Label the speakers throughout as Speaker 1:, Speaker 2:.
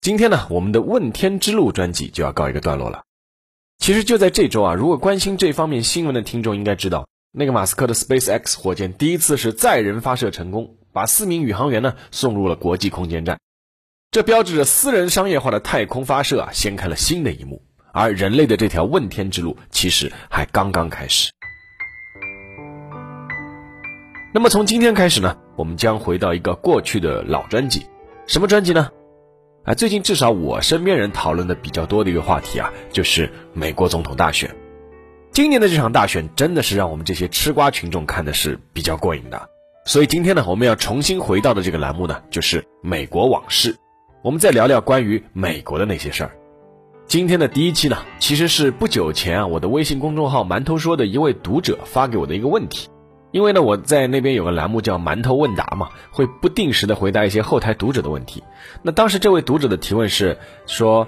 Speaker 1: 今天呢，我们的问天之路专辑就要告一个段落了。其实就在这周啊，如果关心这方面新闻的听众应该知道，那个马斯克的 SpaceX 火箭第一次是载人发射成功，把四名宇航员呢送入了国际空间站。这标志着私人商业化的太空发射啊掀开了新的一幕，而人类的这条问天之路其实还刚刚开始。那么从今天开始呢，我们将回到一个过去的老专辑，什么专辑呢？啊，最近至少我身边人讨论的比较多的一个话题啊，就是美国总统大选。今年的这场大选真的是让我们这些吃瓜群众看的是比较过瘾的。所以今天呢，我们要重新回到的这个栏目呢，就是美国往事。我们再聊聊关于美国的那些事儿。今天的第一期呢，其实是不久前啊，我的微信公众号“馒头说”的一位读者发给我的一个问题。因为呢，我在那边有个栏目叫“馒头问答”嘛，会不定时的回答一些后台读者的问题。那当时这位读者的提问是说：“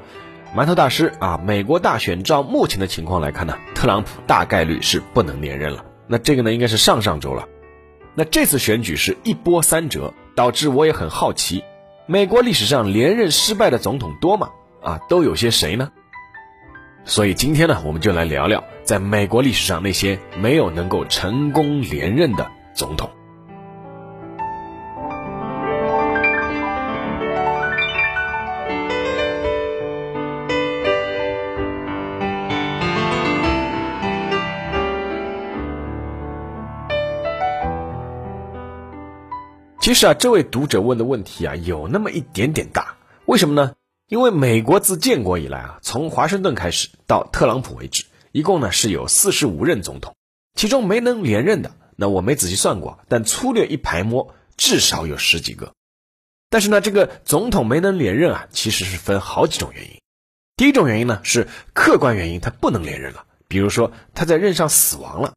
Speaker 1: 馒头大师啊，美国大选照目前的情况来看呢，特朗普大概率是不能连任了。那这个呢，应该是上上周了。那这次选举是一波三折，导致我也很好奇，美国历史上连任失败的总统多吗？啊，都有些谁呢？”所以今天呢，我们就来聊聊在美国历史上那些没有能够成功连任的总统。其实啊，这位读者问的问题啊，有那么一点点大，为什么呢？因为美国自建国以来啊，从华盛顿开始到特朗普为止，一共呢是有四十五任总统，其中没能连任的，那我没仔细算过，但粗略一排摸，至少有十几个。但是呢，这个总统没能连任啊，其实是分好几种原因。第一种原因呢是客观原因，他不能连任了，比如说他在任上死亡了。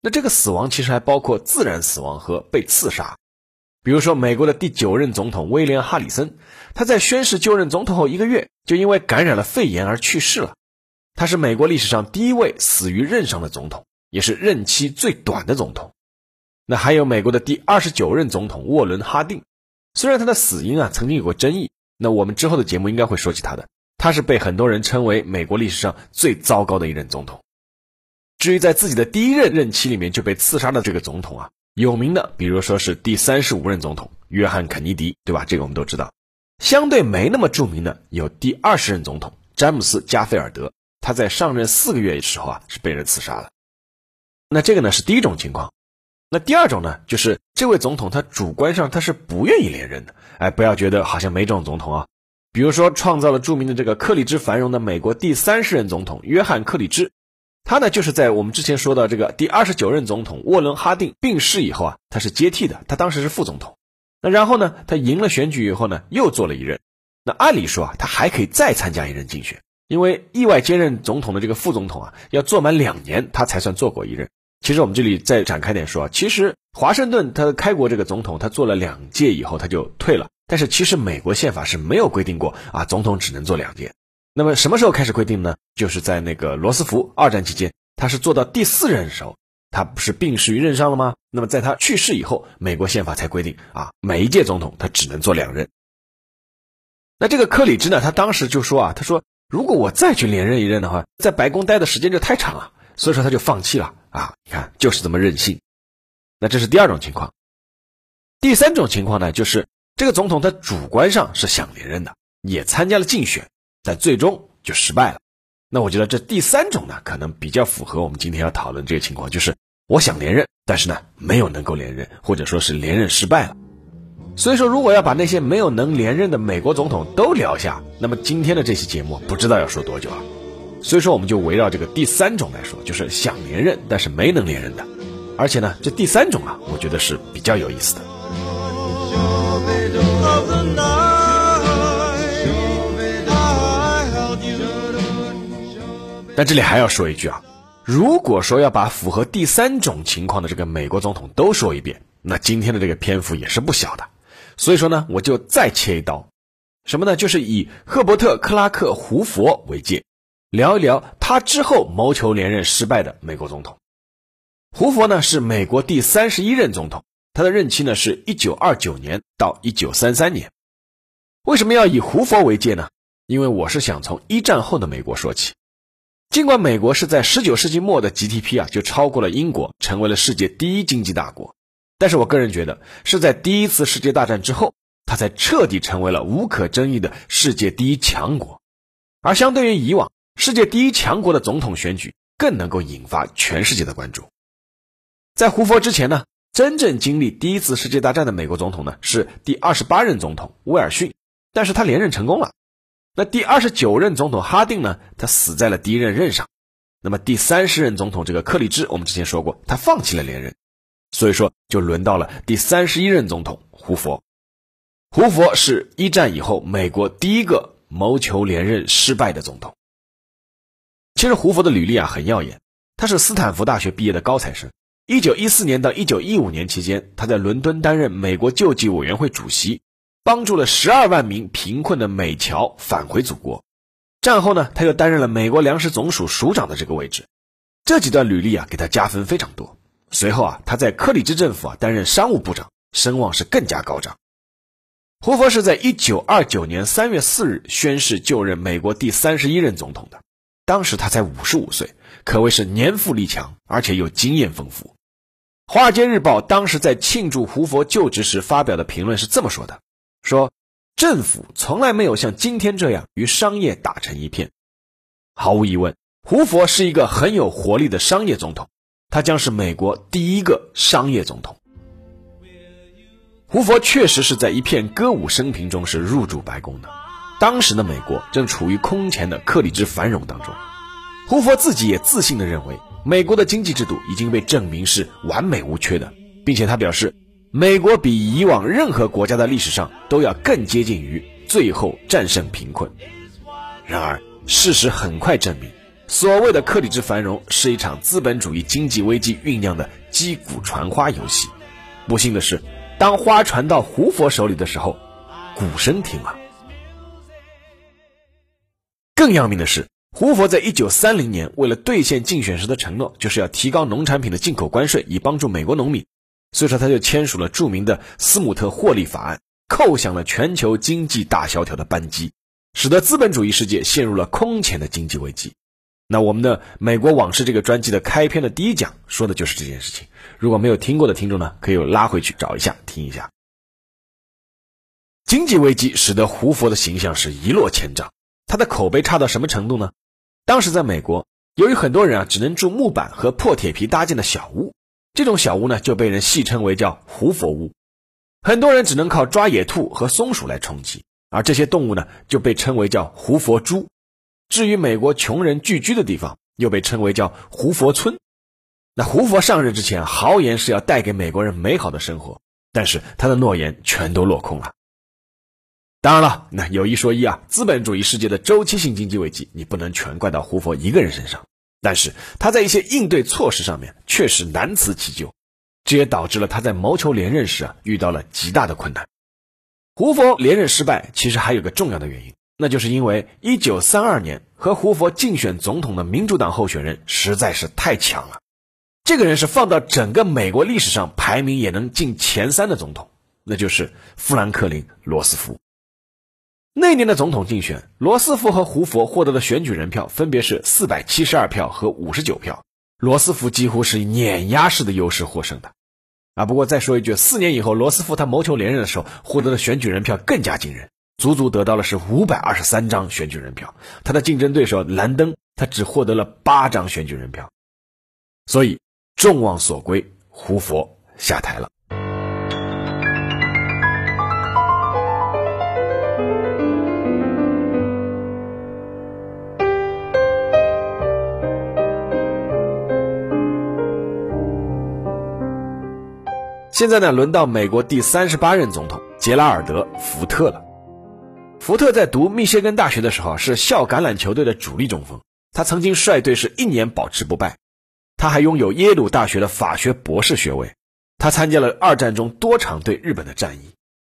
Speaker 1: 那这个死亡其实还包括自然死亡和被刺杀。比如说，美国的第九任总统威廉·哈里森，他在宣誓就任总统后一个月，就因为感染了肺炎而去世了。他是美国历史上第一位死于任上的总统，也是任期最短的总统。那还有美国的第二十九任总统沃伦·哈定，虽然他的死因啊曾经有过争议，那我们之后的节目应该会说起他的。他是被很多人称为美国历史上最糟糕的一任总统。至于在自己的第一任任期里面就被刺杀的这个总统啊。有名的，比如说是第三十五任总统约翰·肯尼迪，对吧？这个我们都知道。相对没那么著名的有第二十任总统詹姆斯·加菲尔德，他在上任四个月的时候啊是被人刺杀了。那这个呢是第一种情况。那第二种呢，就是这位总统他主观上他是不愿意连任的。哎，不要觉得好像没这种总统啊。比如说创造了著名的这个克里兹繁荣的美国第三十任总统约翰·克里兹。他呢，就是在我们之前说到这个第二十九任总统沃伦·哈定病逝以后啊，他是接替的。他当时是副总统。那然后呢，他赢了选举以后呢，又做了一任。那按理说啊，他还可以再参加一任竞选，因为意外接任总统的这个副总统啊，要做满两年，他才算做过一任。其实我们这里再展开点说，其实华盛顿他开国这个总统，他做了两届以后他就退了。但是其实美国宪法是没有规定过啊，总统只能做两届。那么什么时候开始规定呢？就是在那个罗斯福二战期间，他是做到第四任的时候，他不是病逝于任上了吗？那么在他去世以后，美国宪法才规定啊，每一届总统他只能做两任。那这个克里芝呢，他当时就说啊，他说如果我再去连任一任的话，在白宫待的时间就太长了，所以说他就放弃了啊。你看就是这么任性。那这是第二种情况。第三种情况呢，就是这个总统他主观上是想连任的，也参加了竞选。但最终就失败了。那我觉得这第三种呢，可能比较符合我们今天要讨论这个情况，就是我想连任，但是呢没有能够连任，或者说是连任失败了。所以说，如果要把那些没有能连任的美国总统都聊下，那么今天的这期节目不知道要说多久啊。所以说，我们就围绕这个第三种来说，就是想连任但是没能连任的。而且呢，这第三种啊，我觉得是比较有意思的。但这里还要说一句啊，如果说要把符合第三种情况的这个美国总统都说一遍，那今天的这个篇幅也是不小的。所以说呢，我就再切一刀，什么呢？就是以赫伯特·克拉克·胡佛为界，聊一聊他之后谋求连任失败的美国总统。胡佛呢是美国第三十一任总统，他的任期呢是一九二九年到一九三三年。为什么要以胡佛为界呢？因为我是想从一战后的美国说起。尽管美国是在十九世纪末的 GDP 啊就超过了英国，成为了世界第一经济大国，但是我个人觉得是在第一次世界大战之后，它才彻底成为了无可争议的世界第一强国。而相对于以往，世界第一强国的总统选举更能够引发全世界的关注。在胡佛之前呢，真正经历第一次世界大战的美国总统呢是第二十八任总统威尔逊，但是他连任成功了。那第二十九任总统哈定呢？他死在了第一任任上。那么第三十任总统这个克里兹，我们之前说过，他放弃了连任。所以说，就轮到了第三十一任总统胡佛。胡佛是一战以后美国第一个谋求连任失败的总统。其实胡佛的履历啊很耀眼，他是斯坦福大学毕业的高材生。一九一四年到一九一五年期间，他在伦敦担任美国救济委员会主席。帮助了十二万名贫困的美侨返回祖国。战后呢，他又担任了美国粮食总署署长的这个位置。这几段履历啊，给他加分非常多。随后啊，他在克里兹政府啊担任商务部长，声望是更加高涨。胡佛是在一九二九年三月四日宣誓就任美国第三十一任总统的，当时他才五十五岁，可谓是年富力强，而且又经验丰富。《华尔街日报》当时在庆祝胡佛就职时发表的评论是这么说的。说，政府从来没有像今天这样与商业打成一片。毫无疑问，胡佛是一个很有活力的商业总统，他将是美国第一个商业总统。胡佛确实是在一片歌舞升平中是入主白宫的。当时的美国正处于空前的克里兹繁荣当中，胡佛自己也自信地认为，美国的经济制度已经被证明是完美无缺的，并且他表示。美国比以往任何国家的历史上都要更接近于最后战胜贫困。然而，事实很快证明，所谓的克里兹繁荣是一场资本主义经济危机酝酿的击鼓传花游戏。不幸的是，当花传到胡佛手里的时候，鼓声停了。更要命的是，胡佛在一九三零年为了兑现竞选时的承诺，就是要提高农产品的进口关税，以帮助美国农民。所以说，他就签署了著名的斯姆特霍利法案，扣响了全球经济大萧条的扳机，使得资本主义世界陷入了空前的经济危机。那我们的《美国往事》这个专辑的开篇的第一讲说的就是这件事情。如果没有听过的听众呢，可以拉回去找一下听一下。经济危机使得胡佛的形象是一落千丈，他的口碑差到什么程度呢？当时在美国，由于很多人啊只能住木板和破铁皮搭建的小屋。这种小屋呢，就被人戏称为叫“胡佛屋”，很多人只能靠抓野兔和松鼠来充饥，而这些动物呢，就被称为叫“胡佛猪”。至于美国穷人聚居的地方，又被称为叫“胡佛村”。那胡佛上任之前豪言是要带给美国人美好的生活，但是他的诺言全都落空了。当然了，那有一说一啊，资本主义世界的周期性经济危机，你不能全怪到胡佛一个人身上。但是他在一些应对措施上面确实难辞其咎，这也导致了他在谋求连任时啊遇到了极大的困难。胡佛连任失败，其实还有个重要的原因，那就是因为1932年和胡佛竞选总统的民主党候选人实在是太强了。这个人是放到整个美国历史上排名也能进前三的总统，那就是富兰克林·罗斯福。那年的总统竞选，罗斯福和胡佛获得的选举人票分别是四百七十二票和五十九票，罗斯福几乎是碾压式的优势获胜的。啊，不过再说一句，四年以后，罗斯福他谋求连任的时候，获得的选举人票更加惊人，足足得到了是五百二十三张选举人票，他的竞争对手兰登他只获得了八张选举人票，所以众望所归，胡佛下台了。现在呢，轮到美国第三十八任总统杰拉尔德·福特了。福特在读密歇根大学的时候是校橄榄球队的主力中锋，他曾经率队是一年保持不败，他还拥有耶鲁大学的法学博士学位，他参加了二战中多场对日本的战役。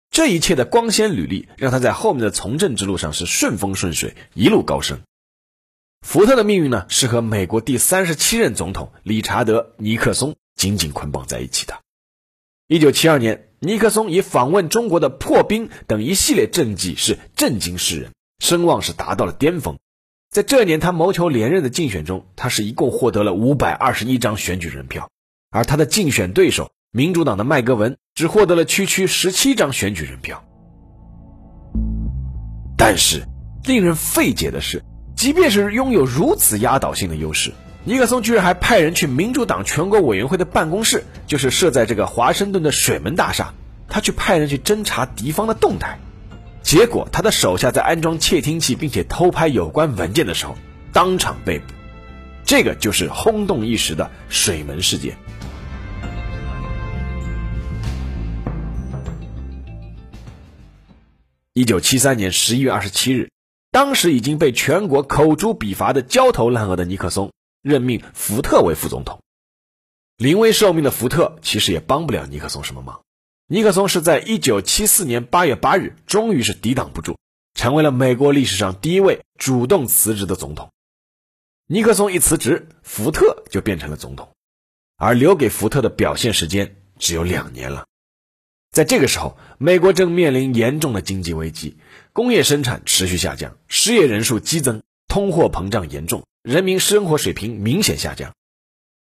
Speaker 1: 这一切的光鲜履历，让他在后面的从政之路上是顺风顺水，一路高升。福特的命运呢，是和美国第三十七任总统理查德·尼克松紧紧捆绑在一起的。一九七二年，尼克松以访问中国的破冰等一系列政绩是震惊世人，声望是达到了巅峰。在这年他谋求连任的竞选中，他是一共获得了五百二十一张选举人票，而他的竞选对手民主党的麦格文只获得了区区十七张选举人票。但是，令人费解的是。即便是拥有如此压倒性的优势，尼克松居然还派人去民主党全国委员会的办公室，就是设在这个华盛顿的水门大厦，他去派人去侦查敌方的动态。结果，他的手下在安装窃听器并且偷拍有关文件的时候，当场被捕。这个就是轰动一时的水门事件。一九七三年十一月二十七日。当时已经被全国口诛笔伐的焦头烂额的尼克松任命福特为副总统。临危受命的福特其实也帮不了尼克松什么忙。尼克松是在1974年8月8日，终于是抵挡不住，成为了美国历史上第一位主动辞职的总统。尼克松一辞职，福特就变成了总统，而留给福特的表现时间只有两年了。在这个时候，美国正面临严重的经济危机。工业生产持续下降，失业人数激增，通货膨胀严重，人民生活水平明显下降。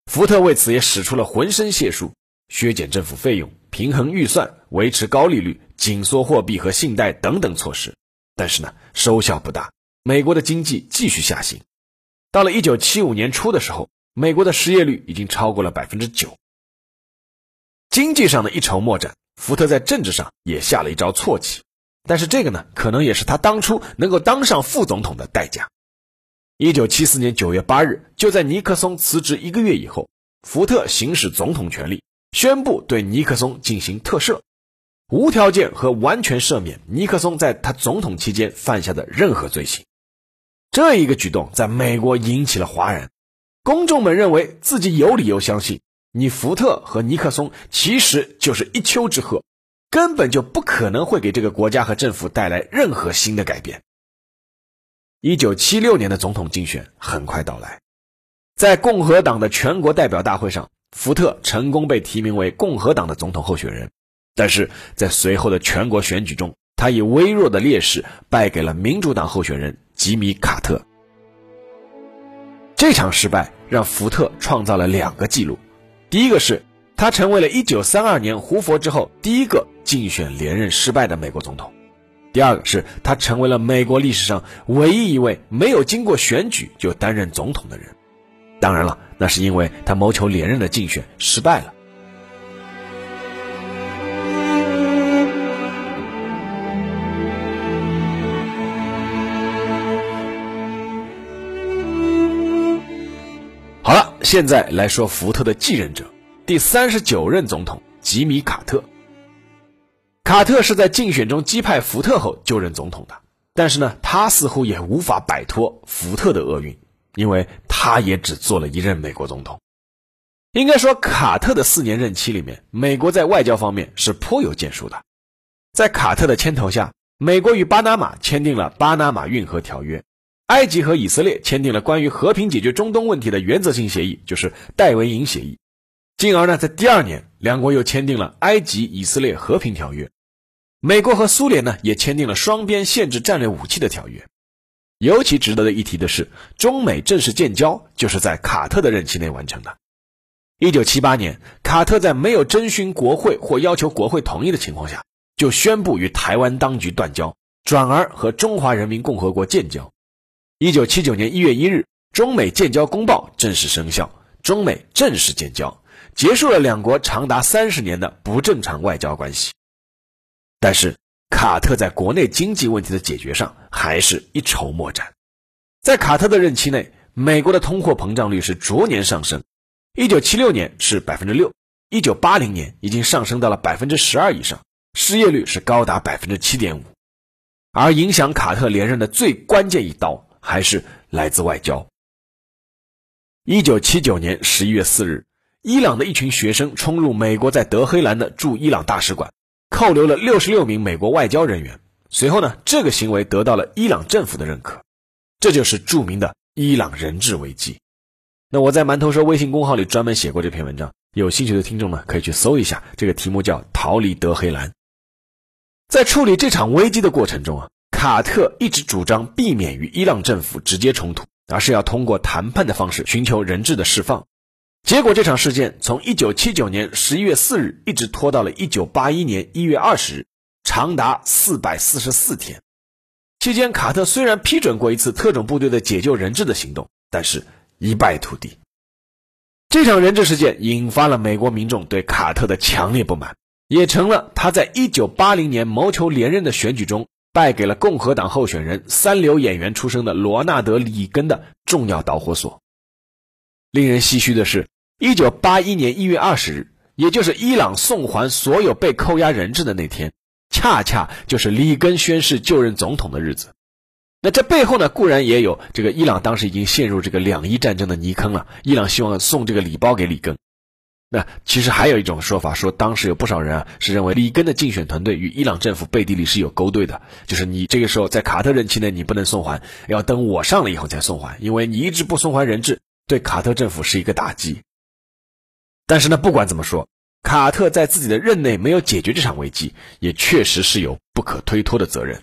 Speaker 1: 福特为此也使出了浑身解数，削减政府费用、平衡预算、维持高利率、紧缩货币和信贷等等措施，但是呢，收效不大，美国的经济继续下行。到了1975年初的时候，美国的失业率已经超过了百分之九。经济上的一筹莫展，福特在政治上也下了一招错棋。但是这个呢，可能也是他当初能够当上副总统的代价。一九七四年九月八日，就在尼克松辞职一个月以后，福特行使总统权力，宣布对尼克松进行特赦，无条件和完全赦免尼克松在他总统期间犯下的任何罪行。这一个举动在美国引起了哗然，公众们认为自己有理由相信，你福特和尼克松其实就是一丘之貉。根本就不可能会给这个国家和政府带来任何新的改变。一九七六年的总统竞选很快到来，在共和党的全国代表大会上，福特成功被提名为共和党的总统候选人，但是在随后的全国选举中，他以微弱的劣势败给了民主党候选人吉米·卡特。这场失败让福特创造了两个记录，第一个是他成为了一九三二年胡佛之后第一个。竞选连任失败的美国总统，第二个是他成为了美国历史上唯一一位没有经过选举就担任总统的人。当然了，那是因为他谋求连任的竞选失败了。好了，现在来说福特的继任者，第三十九任总统吉米·卡特。卡特是在竞选中击败福特后就任总统的，但是呢，他似乎也无法摆脱福特的厄运，因为他也只做了一任美国总统。应该说，卡特的四年任期里面，美国在外交方面是颇有建树的。在卡特的牵头下，美国与巴拿马签订了《巴拿马运河条约》，埃及和以色列签订了关于和平解决中东问题的原则性协议，就是戴维营协议。进而呢，在第二年，两国又签订了《埃及以色列和平条约》。美国和苏联呢也签订了双边限制战略武器的条约。尤其值得一提的是，中美正式建交就是在卡特的任期内完成的。一九七八年，卡特在没有征询国会或要求国会同意的情况下，就宣布与台湾当局断交，转而和中华人民共和国建交。一九七九年一月一日，中美建交公报正式生效，中美正式建交，结束了两国长达三十年的不正常外交关系。但是，卡特在国内经济问题的解决上还是一筹莫展。在卡特的任期内，美国的通货膨胀率是逐年上升，1976年是百分之六，1980年已经上升到了百分之十二以上，失业率是高达百分之七点五。而影响卡特连任的最关键一刀，还是来自外交。一九七九年十一月四日，伊朗的一群学生冲入美国在德黑兰的驻伊朗大使馆，扣留了六十六名美国外交人员。随后呢，这个行为得到了伊朗政府的认可，这就是著名的伊朗人质危机。那我在馒头说微信公号里专门写过这篇文章，有兴趣的听众呢可以去搜一下，这个题目叫《逃离德黑兰》。在处理这场危机的过程中啊，卡特一直主张避免与伊朗政府直接冲突。而是要通过谈判的方式寻求人质的释放，结果这场事件从一九七九年十一月四日一直拖到了一九八一年一月二十日，长达四百四十四天。期间，卡特虽然批准过一次特种部队的解救人质的行动，但是一败涂地。这场人质事件引发了美国民众对卡特的强烈不满，也成了他在一九八零年谋求连任的选举中。败给了共和党候选人、三流演员出身的罗纳德·里根的重要导火索。令人唏嘘的是，一九八一年一月二十日，也就是伊朗送还所有被扣押人质的那天，恰恰就是里根宣誓就任总统的日子。那这背后呢，固然也有这个伊朗当时已经陷入这个两伊战争的泥坑了，伊朗希望送这个礼包给里根。那其实还有一种说法，说当时有不少人啊是认为里根的竞选团队与伊朗政府背地里是有勾兑的，就是你这个时候在卡特任期内你不能送还，要等我上了以后才送还，因为你一直不送还人质，对卡特政府是一个打击。但是呢，不管怎么说，卡特在自己的任内没有解决这场危机，也确实是有不可推脱的责任。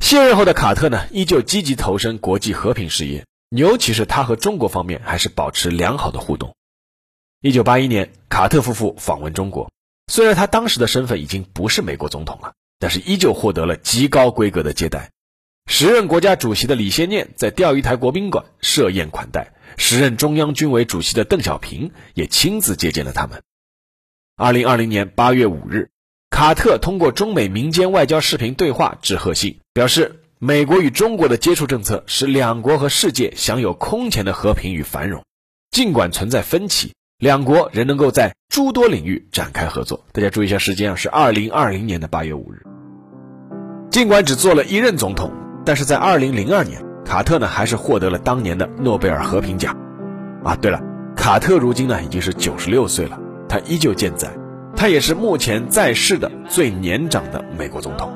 Speaker 1: 卸任后的卡特呢，依旧积极投身国际和平事业，尤其是他和中国方面还是保持良好的互动。一九八一年，卡特夫妇访问中国。虽然他当时的身份已经不是美国总统了，但是依旧获得了极高规格的接待。时任国家主席的李先念在钓鱼台国宾馆设宴款待，时任中央军委主席的邓小平也亲自接见了他们。二零二零年八月五日，卡特通过中美民间外交视频对话致贺信，表示美国与中国的接触政策使两国和世界享有空前的和平与繁荣，尽管存在分歧。两国仍能够在诸多领域展开合作。大家注意一下时间啊，是二零二零年的八月五日。尽管只做了一任总统，但是在二零零二年，卡特呢还是获得了当年的诺贝尔和平奖。啊，对了，卡特如今呢已经是九十六岁了，他依旧健在，他也是目前在世的最年长的美国总统。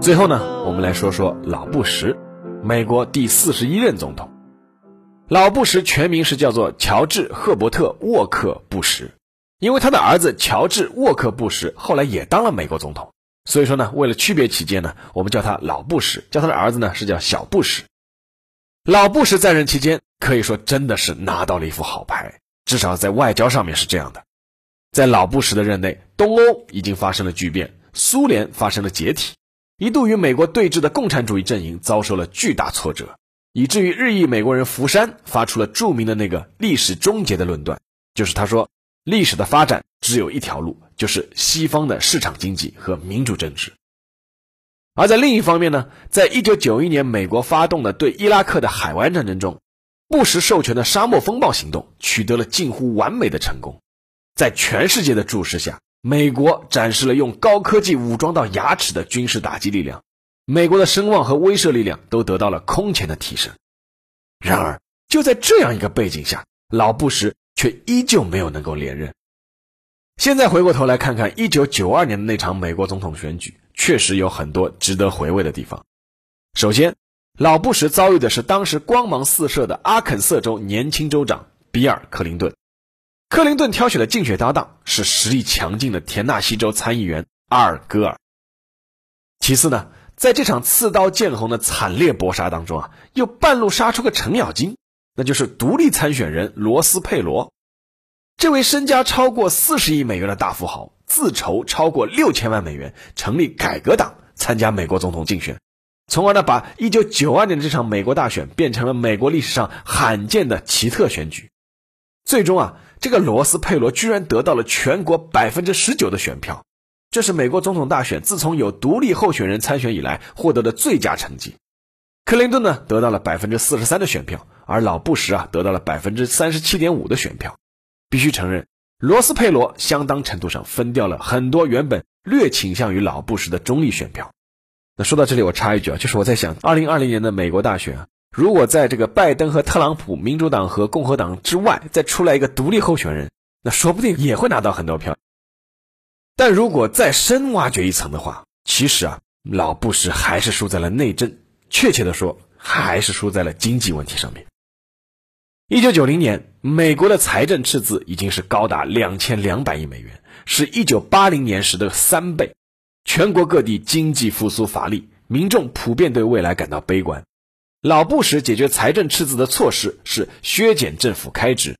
Speaker 1: 最后呢，我们来说说老布什，美国第四十一任总统。老布什全名是叫做乔治·赫伯特·沃克·布什，因为他的儿子乔治·沃克·布什后来也当了美国总统，所以说呢，为了区别起见呢，我们叫他老布什，叫他的儿子呢是叫小布什。老布什在任期间可以说真的是拿到了一副好牌，至少在外交上面是这样的。在老布什的任内，东欧已经发生了巨变，苏联发生了解体。一度与美国对峙的共产主义阵营遭受了巨大挫折，以至于日裔美国人福山发出了著名的那个历史终结的论断，就是他说，历史的发展只有一条路，就是西方的市场经济和民主政治。而在另一方面呢，在一九九一年美国发动的对伊拉克的海湾战争中，布什授权的沙漠风暴行动取得了近乎完美的成功，在全世界的注视下。美国展示了用高科技武装到牙齿的军事打击力量，美国的声望和威慑力量都得到了空前的提升。然而，就在这样一个背景下，老布什却依旧没有能够连任。现在回过头来看看1992年的那场美国总统选举，确实有很多值得回味的地方。首先，老布什遭遇的是当时光芒四射的阿肯色州年轻州长比尔·克林顿。克林顿挑选的竞选搭档是实力强劲的田纳西州参议员阿尔戈尔。其次呢，在这场刺刀见红的惨烈搏杀当中啊，又半路杀出个程咬金，那就是独立参选人罗斯佩罗。这位身家超过四十亿美元的大富豪，自筹超过六千万美元成立改革党，参加美国总统竞选，从而呢，把一九九二年的这场美国大选变成了美国历史上罕见的奇特选举。最终啊。这个罗斯佩罗居然得到了全国百分之十九的选票，这是美国总统大选自从有独立候选人参选以来获得的最佳成绩。克林顿呢得到了百分之四十三的选票，而老布什啊得到了百分之三十七点五的选票。必须承认，罗斯佩罗相当程度上分掉了很多原本略倾向于老布什的中立选票。那说到这里，我插一句啊，就是我在想，二零二零年的美国大选啊，如果在这个拜登和特朗普、民主党和共和党之外再出来一个独立候选人，那说不定也会拿到很多票。但如果再深挖掘一层的话，其实啊，老布什还是输在了内政，确切的说，还是输在了经济问题上面。一九九零年，美国的财政赤字已经是高达两千两百亿美元，是一九八零年时的三倍。全国各地经济复苏乏力，民众普遍对未来感到悲观。老布什解决财政赤字的措施是削减政府开支，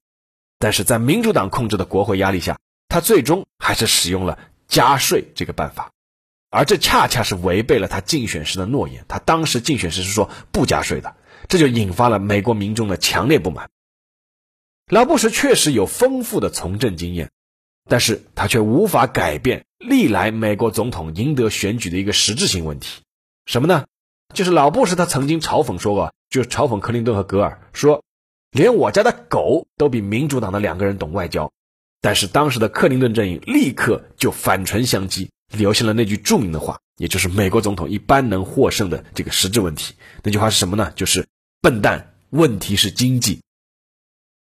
Speaker 1: 但是在民主党控制的国会压力下，他最终还是使用了。加税这个办法，而这恰恰是违背了他竞选时的诺言。他当时竞选时是说不加税的，这就引发了美国民众的强烈不满。老布什确实有丰富的从政经验，但是他却无法改变历来美国总统赢得选举的一个实质性问题，什么呢？就是老布什他曾经嘲讽说过，就是嘲讽克林顿和格尔说，连我家的狗都比民主党的两个人懂外交。但是当时的克林顿阵营立刻就反唇相讥，留下了那句著名的话，也就是美国总统一般能获胜的这个实质问题。那句话是什么呢？就是“笨蛋，问题是经济”。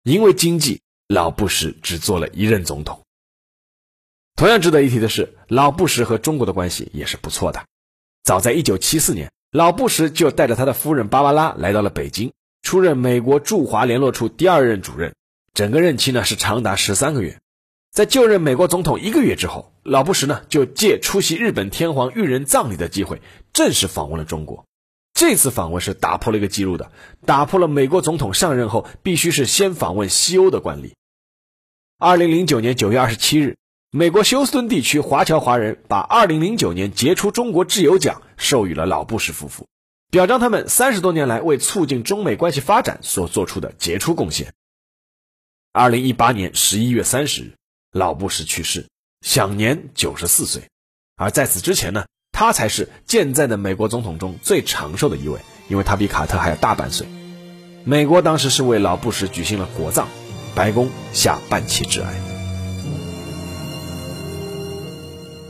Speaker 1: 因为经济，老布什只做了一任总统。同样值得一提的是，老布什和中国的关系也是不错的。早在1974年，老布什就带着他的夫人芭芭拉来到了北京，出任美国驻华联络处第二任主任。整个任期呢是长达十三个月，在就任美国总统一个月之后，老布什呢就借出席日本天皇裕仁葬礼的机会，正式访问了中国。这次访问是打破了一个记录的，打破了美国总统上任后必须是先访问西欧的惯例。二零零九年九月二十七日，美国休斯敦地区华侨华人把二零零九年杰出中国挚友奖授予了老布什夫妇，表彰他们三十多年来为促进中美关系发展所做出的杰出贡献。二零一八年十一月三十日，老布什去世，享年九十四岁。而在此之前呢，他才是健在的美国总统中最长寿的一位，因为他比卡特还要大半岁。美国当时是为老布什举行了国葬，白宫下半旗致哀。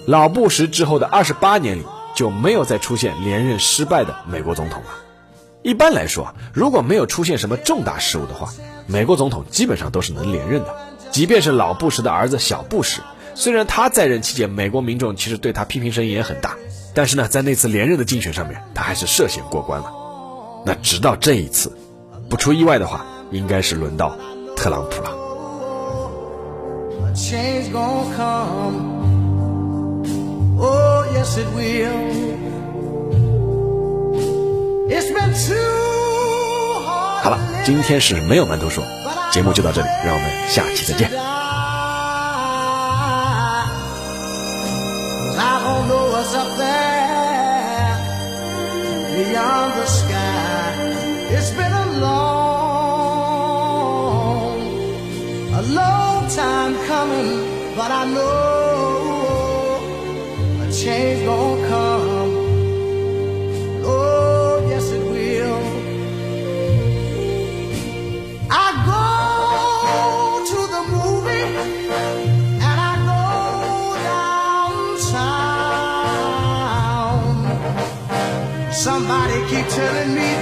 Speaker 1: 老布什之后的二十八年里，就没有再出现连任失败的美国总统了。一般来说啊，如果没有出现什么重大事务的话。美国总统基本上都是能连任的，即便是老布什的儿子小布什，虽然他在任期间美国民众其实对他批评声音也很大，但是呢，在那次连任的竞选上面，他还是涉险过关了。那直到这一次，不出意外的话，应该是轮到特朗普了。好了，今天是没有馒头说，节目就到这里，让我们下期再见。Somebody keep telling me